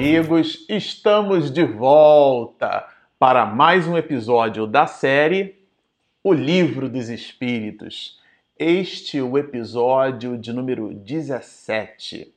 amigos, estamos de volta para mais um episódio da série O Livro dos Espíritos. Este é o episódio de número 17.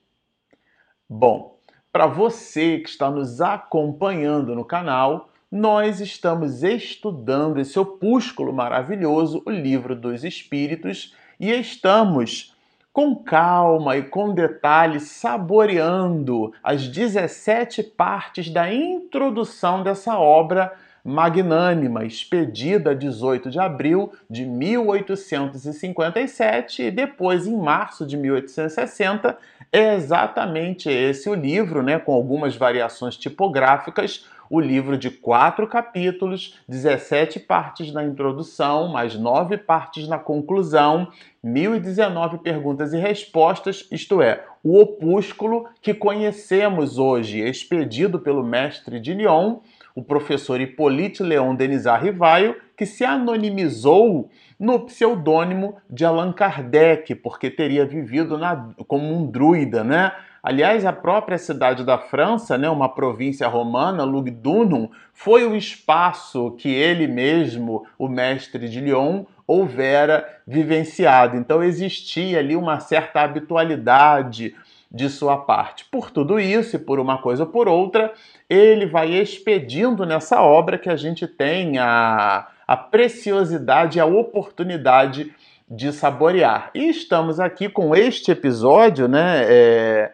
Bom, para você que está nos acompanhando no canal, nós estamos estudando esse opúsculo maravilhoso, o Livro dos Espíritos, e estamos com calma e com detalhe, saboreando as 17 partes da introdução dessa obra magnânima, expedida 18 de abril de 1857 e depois em março de 1860. É exatamente esse o livro, né, com algumas variações tipográficas, o livro de quatro capítulos, 17 partes na introdução, mais nove partes na conclusão, 1019 perguntas e respostas, isto é, o opúsculo que conhecemos hoje, expedido pelo mestre de Lyon, o professor Hippolyte Leon Denisard Rivaio, que se anonimizou no pseudônimo de Allan Kardec, porque teria vivido na, como um druida, né? Aliás, a própria cidade da França, né, uma província romana, Lugdunum, foi o espaço que ele mesmo, o mestre de Lyon, houvera vivenciado. Então existia ali uma certa habitualidade de sua parte. Por tudo isso e por uma coisa ou por outra, ele vai expedindo nessa obra que a gente tem a, a preciosidade a oportunidade de saborear. E estamos aqui com este episódio, né? É,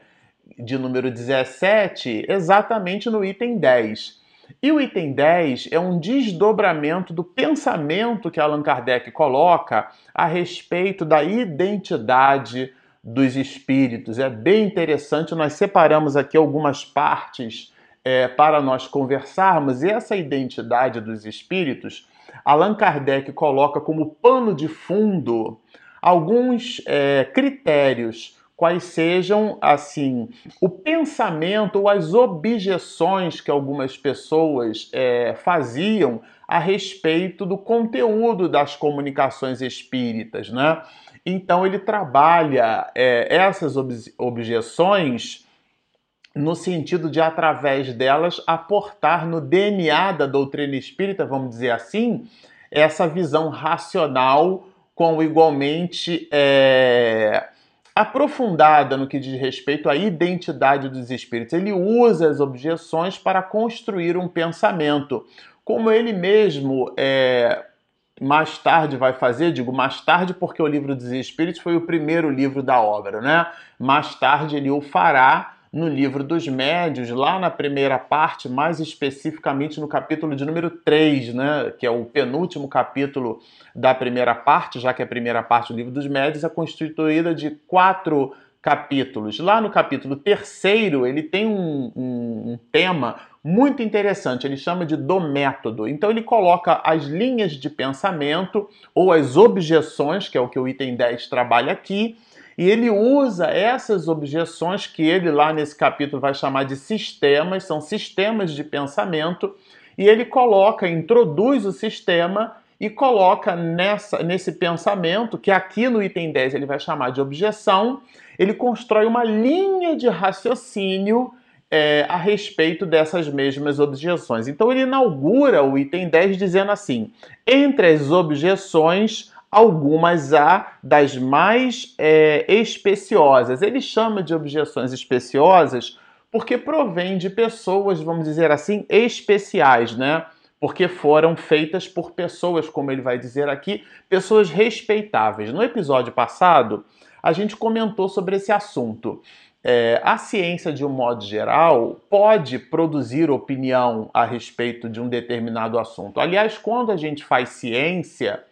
de número 17 exatamente no item 10. E o item 10 é um desdobramento do pensamento que Allan Kardec coloca a respeito da identidade dos espíritos. É bem interessante, nós separamos aqui algumas partes é, para nós conversarmos, e essa identidade dos espíritos, Allan Kardec coloca como pano de fundo alguns é, critérios quais sejam, assim, o pensamento ou as objeções que algumas pessoas é, faziam a respeito do conteúdo das comunicações espíritas, né? Então ele trabalha é, essas objeções no sentido de, através delas, aportar no DNA da doutrina espírita, vamos dizer assim, essa visão racional com igualmente é, aprofundada no que diz respeito à identidade dos espíritos. Ele usa as objeções para construir um pensamento, como ele mesmo é, mais tarde vai fazer, digo mais tarde porque o livro dos Espíritos foi o primeiro livro da obra, né? Mais tarde ele o fará no livro dos médios, lá na primeira parte, mais especificamente no capítulo de número 3, né, que é o penúltimo capítulo da primeira parte, já que a primeira parte do livro dos médios é constituída de quatro capítulos. Lá no capítulo terceiro, ele tem um, um, um tema muito interessante, ele chama de do método. Então ele coloca as linhas de pensamento ou as objeções, que é o que o item 10 trabalha aqui, e ele usa essas objeções que ele lá nesse capítulo vai chamar de sistemas, são sistemas de pensamento, e ele coloca, introduz o sistema e coloca nessa, nesse pensamento, que aqui no item 10 ele vai chamar de objeção, ele constrói uma linha de raciocínio é, a respeito dessas mesmas objeções. Então ele inaugura o item 10 dizendo assim: entre as objeções algumas há das mais é, especiosas. Ele chama de objeções especiosas porque provém de pessoas, vamos dizer assim, especiais, né? Porque foram feitas por pessoas, como ele vai dizer aqui, pessoas respeitáveis. No episódio passado, a gente comentou sobre esse assunto. É, a ciência, de um modo geral, pode produzir opinião a respeito de um determinado assunto. Aliás, quando a gente faz ciência,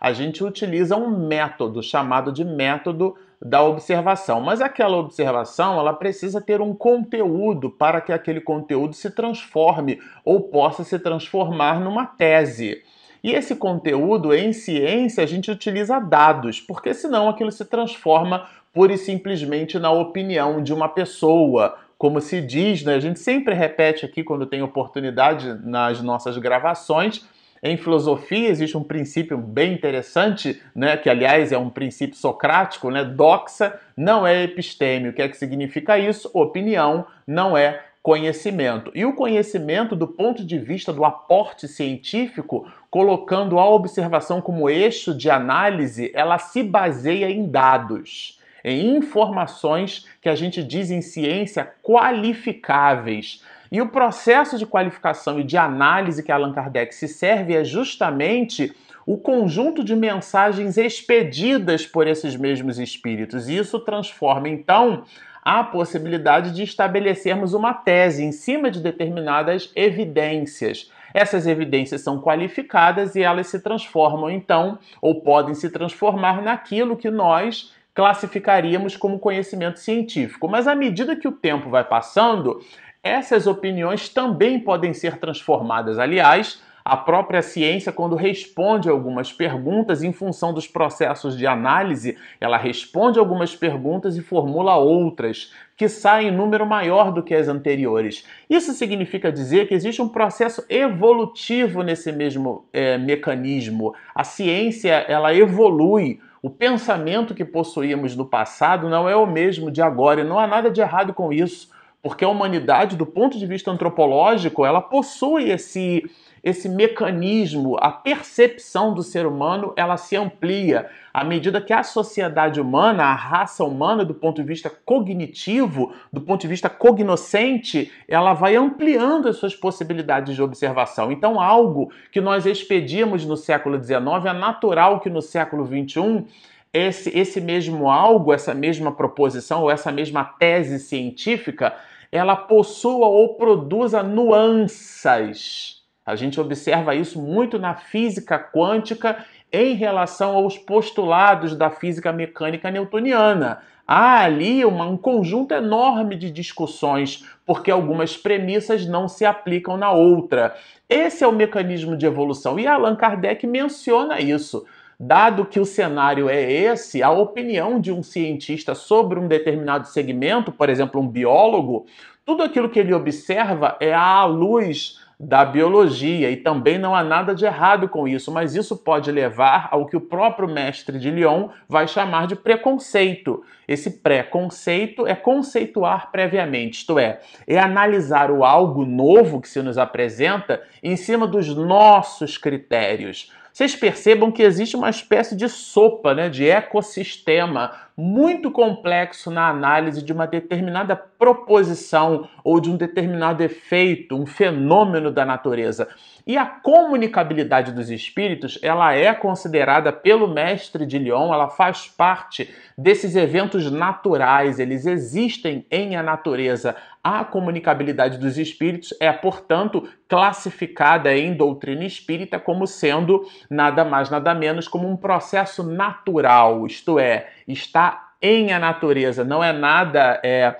a gente utiliza um método chamado de método da observação. Mas aquela observação, ela precisa ter um conteúdo para que aquele conteúdo se transforme ou possa se transformar numa tese. E esse conteúdo, em ciência, a gente utiliza dados, porque senão aquilo se transforma pura e simplesmente na opinião de uma pessoa. Como se diz, né? a gente sempre repete aqui quando tem oportunidade nas nossas gravações, em filosofia existe um princípio bem interessante, né, que aliás é um princípio socrático, né? Doxa não é episteme. O que é que significa isso? Opinião não é conhecimento. E o conhecimento, do ponto de vista do aporte científico, colocando a observação como eixo de análise, ela se baseia em dados, em informações que a gente diz em ciência qualificáveis. E o processo de qualificação e de análise que Allan Kardec se serve é justamente o conjunto de mensagens expedidas por esses mesmos espíritos. E isso transforma, então, a possibilidade de estabelecermos uma tese em cima de determinadas evidências. Essas evidências são qualificadas e elas se transformam, então, ou podem se transformar naquilo que nós classificaríamos como conhecimento científico. Mas à medida que o tempo vai passando, essas opiniões também podem ser transformadas. Aliás, a própria ciência, quando responde algumas perguntas em função dos processos de análise, ela responde algumas perguntas e formula outras, que saem em número maior do que as anteriores. Isso significa dizer que existe um processo evolutivo nesse mesmo é, mecanismo. A ciência ela evolui. O pensamento que possuíamos no passado não é o mesmo de agora e não há nada de errado com isso, porque a humanidade, do ponto de vista antropológico, ela possui esse esse mecanismo, a percepção do ser humano, ela se amplia à medida que a sociedade humana, a raça humana, do ponto de vista cognitivo, do ponto de vista cognoscente, ela vai ampliando as suas possibilidades de observação. Então, algo que nós expedíamos no século XIX é natural que no século XXI esse, esse mesmo algo, essa mesma proposição ou essa mesma tese científica, ela possua ou produza nuances a gente observa isso muito na física quântica em relação aos postulados da física mecânica newtoniana. Há ali uma, um conjunto enorme de discussões, porque algumas premissas não se aplicam na outra. Esse é o mecanismo de evolução e Allan Kardec menciona isso. Dado que o cenário é esse, a opinião de um cientista sobre um determinado segmento, por exemplo, um biólogo, tudo aquilo que ele observa é à luz da biologia e também não há nada de errado com isso, mas isso pode levar ao que o próprio mestre de Lyon vai chamar de preconceito. Esse preconceito é conceituar previamente, isto é, é analisar o algo novo que se nos apresenta em cima dos nossos critérios vocês percebam que existe uma espécie de sopa, né, de ecossistema muito complexo na análise de uma determinada proposição ou de um determinado efeito, um fenômeno da natureza. E a comunicabilidade dos espíritos, ela é considerada pelo mestre de Lyon, ela faz parte desses eventos naturais, eles existem em a natureza. A comunicabilidade dos espíritos é, portanto, classificada em doutrina espírita como sendo nada mais, nada menos como um processo natural, isto é, está em a natureza, não é nada é,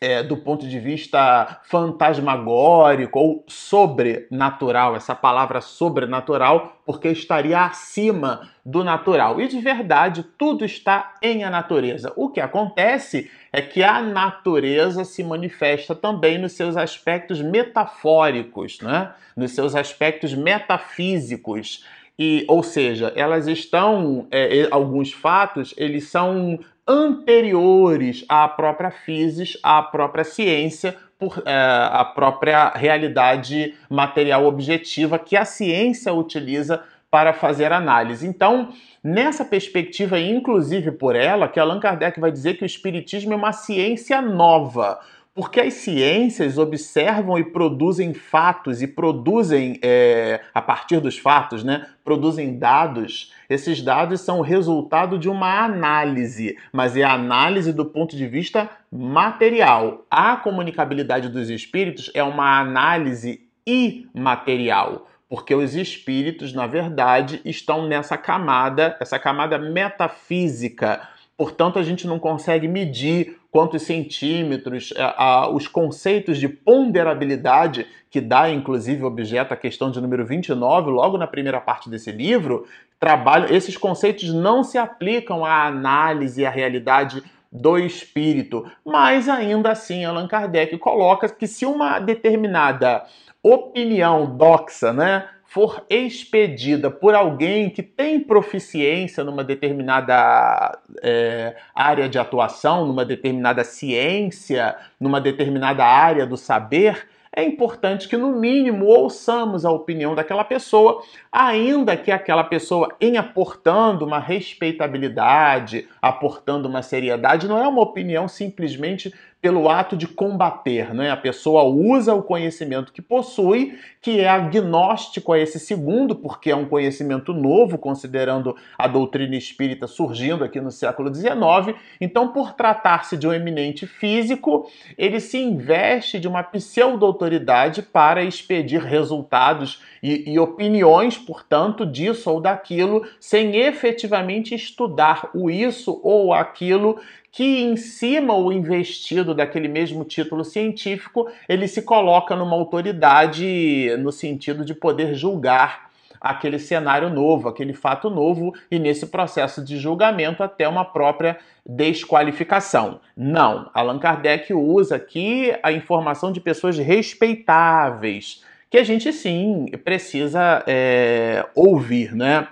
é, do ponto de vista fantasmagórico ou sobrenatural, essa palavra sobrenatural, porque estaria acima do natural. E de verdade, tudo está em a natureza. O que acontece é que a natureza se manifesta também nos seus aspectos metafóricos, né? nos seus aspectos metafísicos. E, ou seja, elas estão, é, alguns fatos, eles são anteriores à própria física, à própria ciência, por é, a própria realidade material objetiva que a ciência utiliza para fazer análise. Então, nessa perspectiva, inclusive por ela, que Allan Kardec vai dizer que o Espiritismo é uma ciência nova porque as ciências observam e produzem fatos e produzem, é, a partir dos fatos, né, produzem dados. Esses dados são o resultado de uma análise, mas é a análise do ponto de vista material. A comunicabilidade dos espíritos é uma análise imaterial porque os espíritos, na verdade, estão nessa camada, essa camada metafísica. Portanto, a gente não consegue medir quantos centímetros, a, é, a, os conceitos de ponderabilidade que dá, inclusive, objeto a questão de número 29, logo na primeira parte desse livro, trabalham, esses conceitos não se aplicam à análise e à realidade do espírito, mas ainda assim Allan Kardec coloca que se uma determinada opinião doxa, né, for expedida por alguém que tem proficiência numa determinada é, área de atuação, numa determinada ciência, numa determinada área do saber, é importante que, no mínimo, ouçamos a opinião daquela pessoa, ainda que aquela pessoa, em aportando uma respeitabilidade, aportando uma seriedade, não é uma opinião simplesmente pelo ato de combater, né? A pessoa usa o conhecimento que possui, que é agnóstico a esse segundo, porque é um conhecimento novo, considerando a doutrina espírita surgindo aqui no século XIX. Então, por tratar-se de um eminente físico, ele se investe de uma pseudo-autoridade para expedir resultados e, e opiniões, portanto, disso ou daquilo, sem efetivamente estudar o isso ou aquilo que em cima o investido daquele mesmo título científico, ele se coloca numa autoridade no sentido de poder julgar aquele cenário novo, aquele fato novo e nesse processo de julgamento até uma própria desqualificação. Não, Allan Kardec usa aqui a informação de pessoas respeitáveis, que a gente sim precisa é, ouvir, né?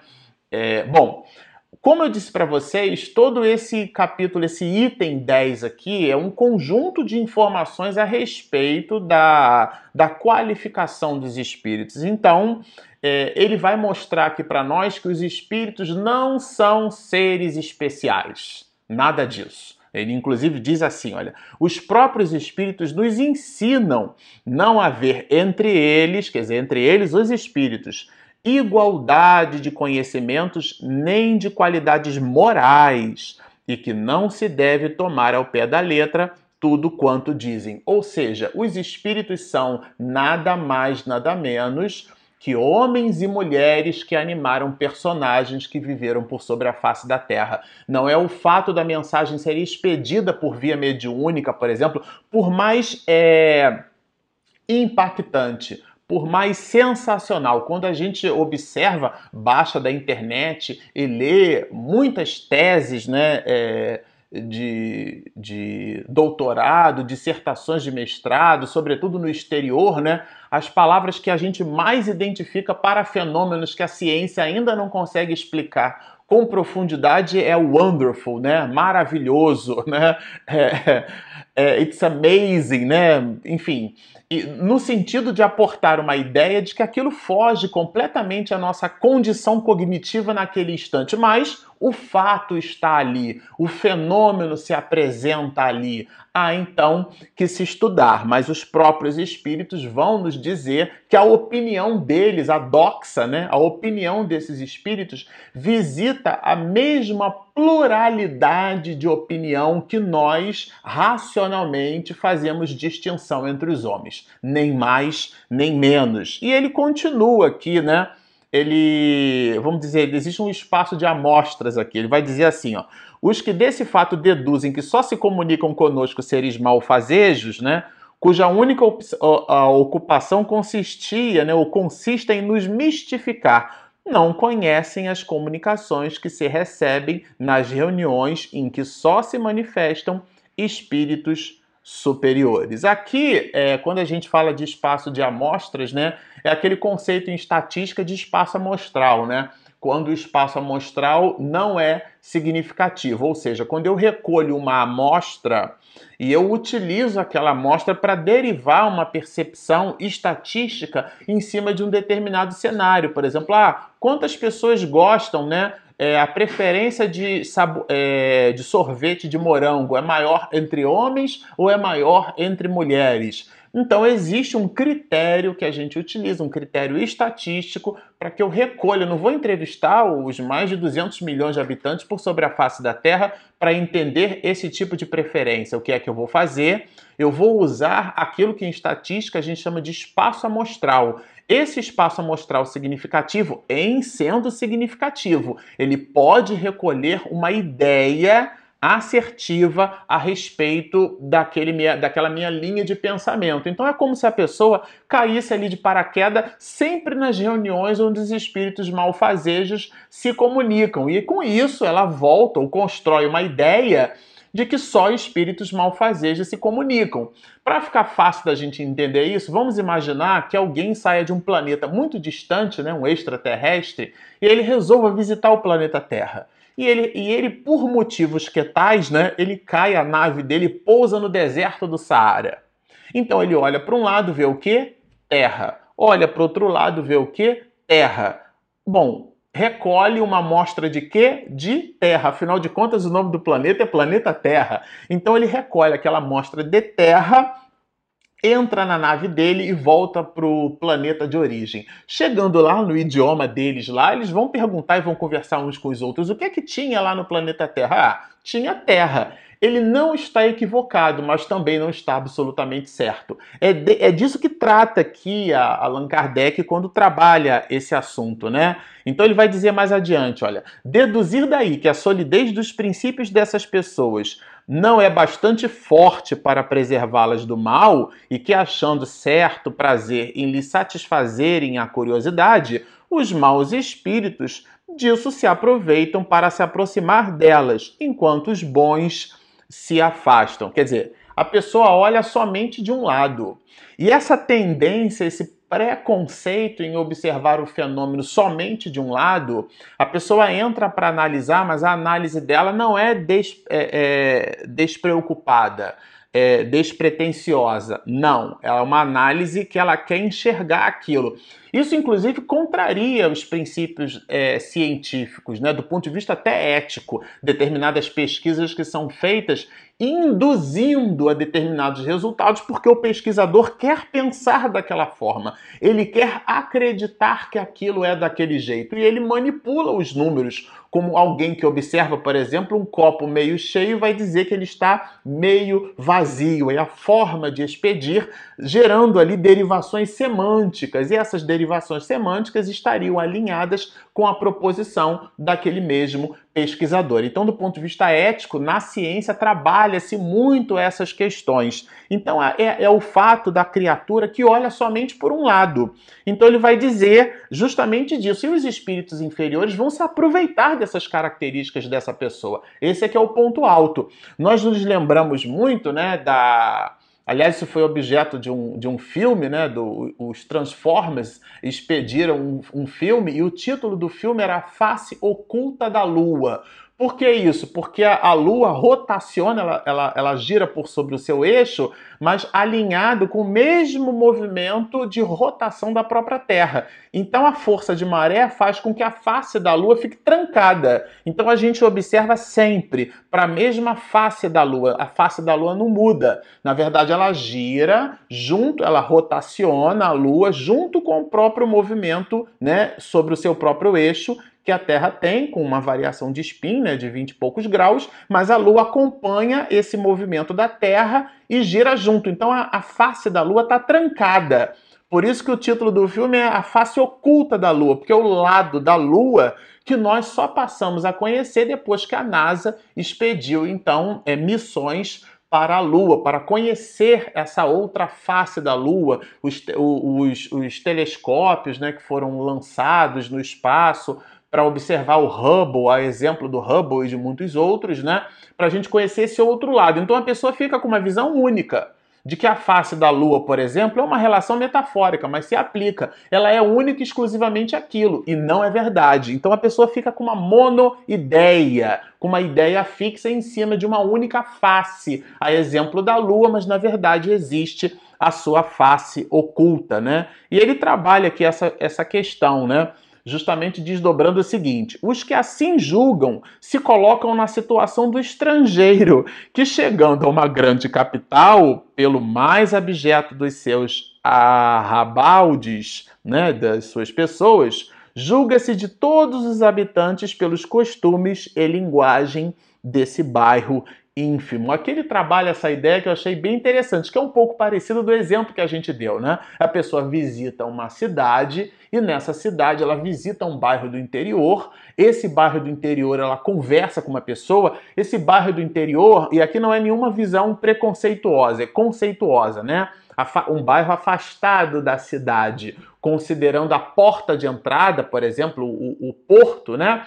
É, bom, como eu disse para vocês, todo esse capítulo, esse item 10 aqui, é um conjunto de informações a respeito da, da qualificação dos espíritos. Então, é, ele vai mostrar aqui para nós que os espíritos não são seres especiais. Nada disso. Ele inclusive diz assim: olha, os próprios espíritos nos ensinam não haver entre eles, quer dizer, entre eles os espíritos, igualdade de conhecimentos nem de qualidades morais, e que não se deve tomar ao pé da letra tudo quanto dizem. Ou seja, os espíritos são nada mais, nada menos que homens e mulheres que animaram personagens que viveram por sobre a face da Terra. Não é o fato da mensagem ser expedida por via mediúnica, por exemplo, por mais é, impactante, por mais sensacional. Quando a gente observa, baixa da internet e lê muitas teses, né? É, de, de doutorado, dissertações de mestrado, sobretudo no exterior, né? As palavras que a gente mais identifica para fenômenos que a ciência ainda não consegue explicar com profundidade é wonderful, né? Maravilhoso, né? É, é, it's amazing, né? Enfim, no sentido de aportar uma ideia de que aquilo foge completamente à nossa condição cognitiva naquele instante, mas o fato está ali, o fenômeno se apresenta ali. Há então que se estudar, mas os próprios espíritos vão nos dizer que a opinião deles, a doxa, né, a opinião desses espíritos, visita a mesma pluralidade de opinião que nós racionalmente fazemos distinção entre os homens, nem mais nem menos. E ele continua aqui, né? Ele, vamos dizer, existe um espaço de amostras aqui. Ele vai dizer assim, ó: os que desse fato deduzem que só se comunicam conosco seres malfazejos, né? Cuja única ocupação consistia, né, ou consiste em nos mistificar não conhecem as comunicações que se recebem nas reuniões em que só se manifestam espíritos superiores. Aqui, é, quando a gente fala de espaço de amostras, né, é aquele conceito em estatística de espaço amostral, né? Quando o espaço amostral não é significativo, ou seja, quando eu recolho uma amostra e eu utilizo aquela amostra para derivar uma percepção estatística em cima de um determinado cenário. Por exemplo, ah, quantas pessoas gostam, né? É, a preferência de, é, de sorvete de morango é maior entre homens ou é maior entre mulheres? Então, existe um critério que a gente utiliza, um critério estatístico, para que eu recolha. Eu não vou entrevistar os mais de 200 milhões de habitantes por sobre a face da Terra para entender esse tipo de preferência. O que é que eu vou fazer? Eu vou usar aquilo que em estatística a gente chama de espaço amostral. Esse espaço amostral significativo, em sendo significativo, ele pode recolher uma ideia assertiva a respeito daquele minha, daquela minha linha de pensamento. Então é como se a pessoa caísse ali de paraquedas sempre nas reuniões onde os espíritos malfazejos se comunicam. E com isso ela volta ou constrói uma ideia de que só espíritos malfazejos se comunicam. Para ficar fácil da gente entender isso, vamos imaginar que alguém saia de um planeta muito distante, né, um extraterrestre, e ele resolva visitar o planeta Terra. E ele, e ele, por motivos que tais, né, ele cai a nave dele pousa no deserto do Saara. Então ele olha para um lado, vê o que? Terra. Olha para outro lado, vê o que? Terra. Bom, recolhe uma amostra de quê? De Terra. Afinal de contas, o nome do planeta é planeta Terra. Então ele recolhe aquela amostra de Terra entra na nave dele e volta para o planeta de origem. Chegando lá no idioma deles lá, eles vão perguntar e vão conversar uns com os outros. O que é que tinha lá no planeta Terra? Ah, tinha Terra. Ele não está equivocado, mas também não está absolutamente certo. É, de, é disso que trata aqui a Allan Kardec quando trabalha esse assunto, né? Então ele vai dizer mais adiante, olha, deduzir daí que a solidez dos princípios dessas pessoas não é bastante forte para preservá-las do mal e que, achando certo prazer em lhe satisfazerem a curiosidade, os maus espíritos disso se aproveitam para se aproximar delas, enquanto os bons se afastam. Quer dizer, a pessoa olha somente de um lado. E essa tendência, esse preconceito em observar o fenômeno somente de um lado, a pessoa entra para analisar, mas a análise dela não é, des, é, é despreocupada, é despretensiosa. Não, é uma análise que ela quer enxergar aquilo. Isso, inclusive, contraria os princípios é, científicos, né, do ponto de vista até ético. Determinadas pesquisas que são feitas induzindo a determinados resultados, porque o pesquisador quer pensar daquela forma, ele quer acreditar que aquilo é daquele jeito. E ele manipula os números, como alguém que observa, por exemplo, um copo meio cheio vai dizer que ele está meio vazio, é a forma de expedir, gerando ali derivações semânticas, e essas derivações semânticas estariam alinhadas com a proposição daquele mesmo pesquisador. Então, do ponto de vista ético, na ciência trabalha-se muito essas questões. Então, é, é, o fato da criatura que olha somente por um lado. Então, ele vai dizer justamente disso. E os espíritos inferiores vão se aproveitar dessas características dessa pessoa. Esse é que é o ponto alto. Nós nos lembramos muito, né, da Aliás, isso foi objeto de um, de um filme, né? Do, os Transformers expediram um, um filme e o título do filme era A Face Oculta da Lua. Por que isso? Porque a, a Lua rotaciona, ela, ela, ela, gira por sobre o seu eixo, mas alinhado com o mesmo movimento de rotação da própria Terra. Então a força de maré faz com que a face da Lua fique trancada. Então a gente observa sempre para a mesma face da Lua. A face da Lua não muda. Na verdade, ela gira junto, ela rotaciona a Lua junto com o próprio movimento, né, sobre o seu próprio eixo que a Terra tem, com uma variação de spin né, de 20 e poucos graus, mas a Lua acompanha esse movimento da Terra e gira junto. Então a, a face da Lua está trancada. Por isso que o título do filme é A Face Oculta da Lua, porque é o lado da Lua que nós só passamos a conhecer depois que a NASA expediu, então, é, missões para a Lua, para conhecer essa outra face da Lua, os, os, os telescópios né, que foram lançados no espaço para observar o Hubble, a exemplo do Hubble e de muitos outros, né? Para a gente conhecer esse outro lado. Então a pessoa fica com uma visão única de que a face da Lua, por exemplo, é uma relação metafórica, mas se aplica. Ela é única e exclusivamente aquilo, e não é verdade. Então a pessoa fica com uma monoideia, com uma ideia fixa em cima de uma única face, a exemplo da Lua, mas na verdade existe a sua face oculta, né? E ele trabalha aqui essa, essa questão, né? Justamente desdobrando o seguinte: os que assim julgam se colocam na situação do estrangeiro, que chegando a uma grande capital, pelo mais abjeto dos seus arrabaldes, né, das suas pessoas, julga-se de todos os habitantes pelos costumes e linguagem desse bairro ínfimo. Aqui ele trabalha essa ideia que eu achei bem interessante, que é um pouco parecido do exemplo que a gente deu, né? A pessoa visita uma cidade e nessa cidade ela visita um bairro do interior. Esse bairro do interior ela conversa com uma pessoa. Esse bairro do interior, e aqui não é nenhuma visão preconceituosa, é conceituosa, né? Um bairro afastado da cidade, considerando a porta de entrada, por exemplo, o, o porto, né?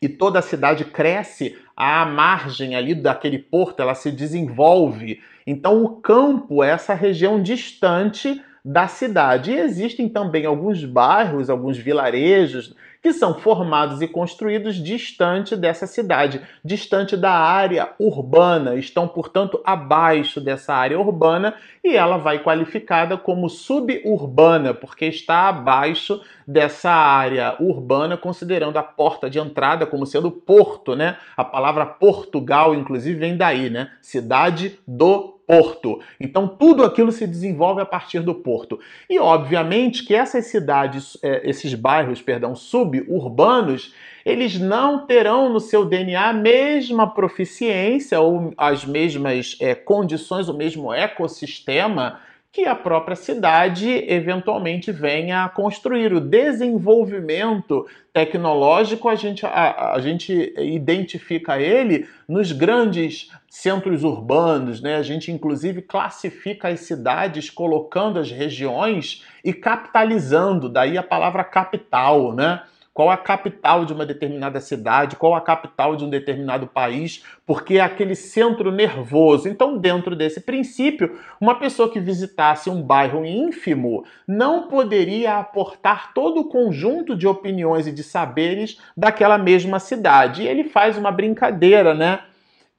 E toda a cidade cresce à margem ali daquele porto, ela se desenvolve. Então o campo é essa região distante da cidade. E existem também alguns bairros, alguns vilarejos que são formados e construídos distante dessa cidade, distante da área urbana, estão, portanto, abaixo dessa área urbana e ela vai qualificada como suburbana, porque está abaixo dessa área urbana, considerando a porta de entrada como sendo porto, né? A palavra Portugal, inclusive, vem daí, né? Cidade do porto. Então tudo aquilo se desenvolve a partir do porto. E obviamente que essas cidades, é, esses bairros, perdão, suburbanos, eles não terão no seu DNA a mesma proficiência ou as mesmas é, condições, o mesmo ecossistema que a própria cidade eventualmente venha a construir. O desenvolvimento tecnológico, a gente, a, a gente identifica ele nos grandes centros urbanos, né? A gente inclusive classifica as cidades colocando as regiões e capitalizando, daí a palavra capital, né? Qual a capital de uma determinada cidade, qual a capital de um determinado país, porque é aquele centro nervoso. Então, dentro desse princípio, uma pessoa que visitasse um bairro ínfimo não poderia aportar todo o conjunto de opiniões e de saberes daquela mesma cidade. E ele faz uma brincadeira, né?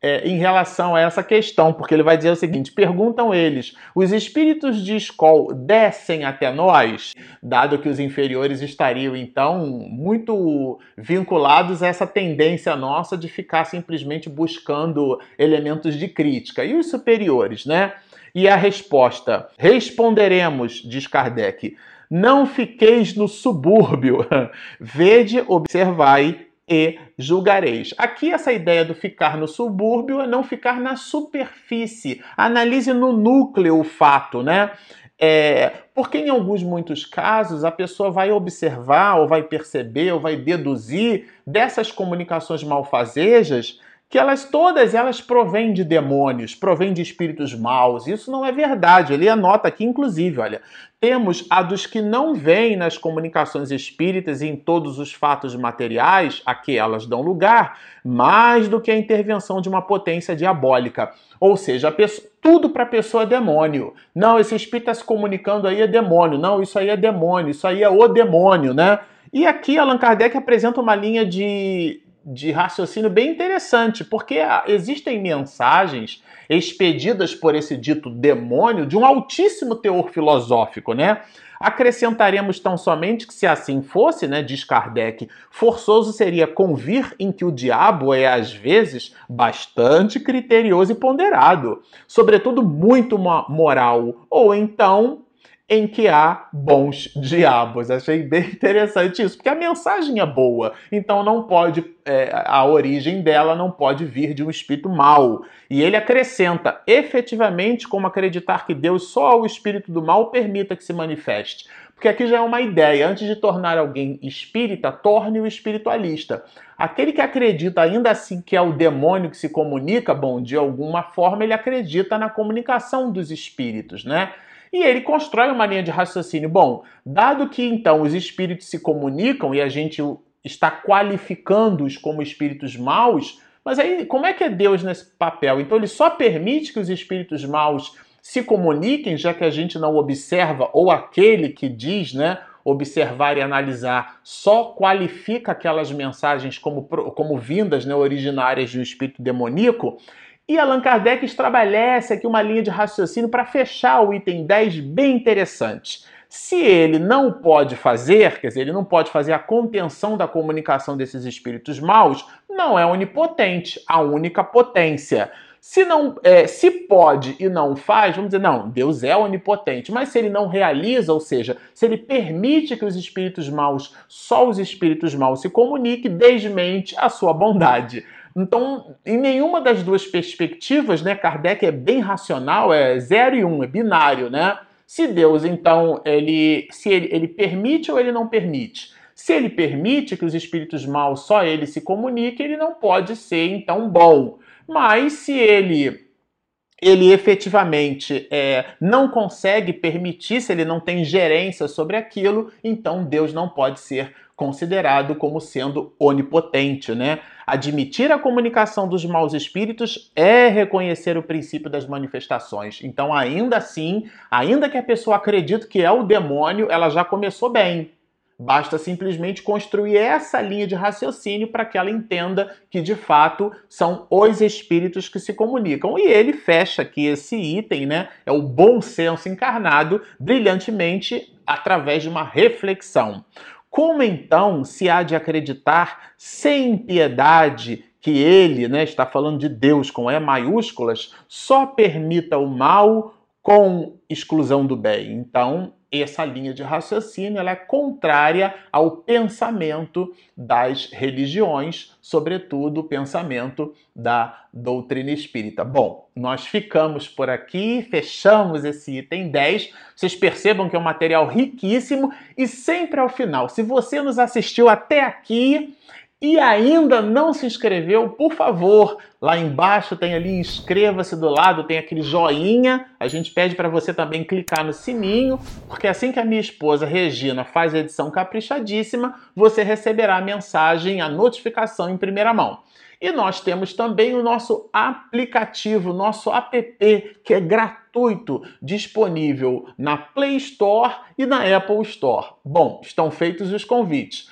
É, em relação a essa questão, porque ele vai dizer o seguinte: perguntam eles, os espíritos de escol descem até nós, dado que os inferiores estariam então muito vinculados a essa tendência nossa de ficar simplesmente buscando elementos de crítica, e os superiores, né? E a resposta: responderemos, diz Kardec. Não fiqueis no subúrbio, vede, observai e julgareis. Aqui essa ideia do ficar no subúrbio é não ficar na superfície. Analise no núcleo o fato, né? É, porque em alguns muitos casos a pessoa vai observar ou vai perceber ou vai deduzir dessas comunicações malfazejas que elas todas elas provêm de demônios, provêm de espíritos maus. Isso não é verdade. Ele anota aqui, inclusive, olha, temos a dos que não veem nas comunicações espíritas e em todos os fatos materiais a que elas dão lugar, mais do que a intervenção de uma potência diabólica. Ou seja, pessoa, tudo para a pessoa é demônio. Não, esse espírito está se comunicando aí é demônio. Não, isso aí é demônio, isso aí é o demônio, né? E aqui Allan Kardec apresenta uma linha de, de raciocínio bem interessante, porque existem mensagens expedidas por esse dito demônio de um altíssimo teor filosófico, né? Acrescentaremos tão somente que, se assim fosse, né, diz Kardec, forçoso seria convir em que o diabo é, às vezes, bastante criterioso e ponderado, sobretudo muito moral, ou então em que há bons diabos. Achei bem interessante isso, porque a mensagem é boa, então não pode, é, a origem dela não pode vir de um espírito mau. E ele acrescenta, efetivamente, como acreditar que Deus só ao espírito do mal permita que se manifeste. Porque aqui já é uma ideia, antes de tornar alguém espírita, torne-o espiritualista. Aquele que acredita ainda assim que é o demônio que se comunica, bom, de alguma forma ele acredita na comunicação dos espíritos, né? E ele constrói uma linha de raciocínio. Bom, dado que então os espíritos se comunicam e a gente está qualificando-os como espíritos maus, mas aí como é que é Deus nesse papel? Então ele só permite que os espíritos maus se comuniquem, já que a gente não observa, ou aquele que diz, né, observar e analisar, só qualifica aquelas mensagens como, como vindas né, originárias de um espírito demoníaco. E Allan Kardec estabelece aqui uma linha de raciocínio para fechar o item 10 bem interessante. Se ele não pode fazer, quer dizer, ele não pode fazer a contenção da comunicação desses espíritos maus, não é onipotente, a única potência. Se não, é, se pode e não faz, vamos dizer, não, Deus é onipotente. Mas se ele não realiza, ou seja, se ele permite que os espíritos maus, só os espíritos maus se comuniquem, desmente a sua bondade. Então, em nenhuma das duas perspectivas, né, Kardec é bem racional, é zero e um, é binário, né? Se Deus, então, ele, se ele, ele permite ou ele não permite? Se ele permite que os espíritos maus só ele se comuniquem, ele não pode ser, então, bom. Mas se ele ele efetivamente é, não consegue permitir, se ele não tem gerência sobre aquilo, então Deus não pode ser considerado como sendo onipotente, né? Admitir a comunicação dos maus espíritos é reconhecer o princípio das manifestações. Então, ainda assim, ainda que a pessoa acredite que é o demônio, ela já começou bem. Basta simplesmente construir essa linha de raciocínio para que ela entenda que de fato são os espíritos que se comunicam. E ele fecha aqui esse item, né? É o bom senso encarnado brilhantemente através de uma reflexão. Como então se há de acreditar sem piedade que ele, né, está falando de Deus com E maiúsculas, só permita o mal com exclusão do bem? Então, essa linha de raciocínio é contrária ao pensamento das religiões, sobretudo o pensamento da doutrina espírita. Bom, nós ficamos por aqui, fechamos esse item 10. Vocês percebam que é um material riquíssimo e sempre ao final, se você nos assistiu até aqui, e ainda não se inscreveu, por favor, lá embaixo tem ali inscreva-se do lado, tem aquele joinha. A gente pede para você também clicar no sininho, porque assim que a minha esposa Regina faz a edição caprichadíssima, você receberá a mensagem, a notificação em primeira mão. E nós temos também o nosso aplicativo, nosso app, que é gratuito, disponível na Play Store e na Apple Store. Bom, estão feitos os convites.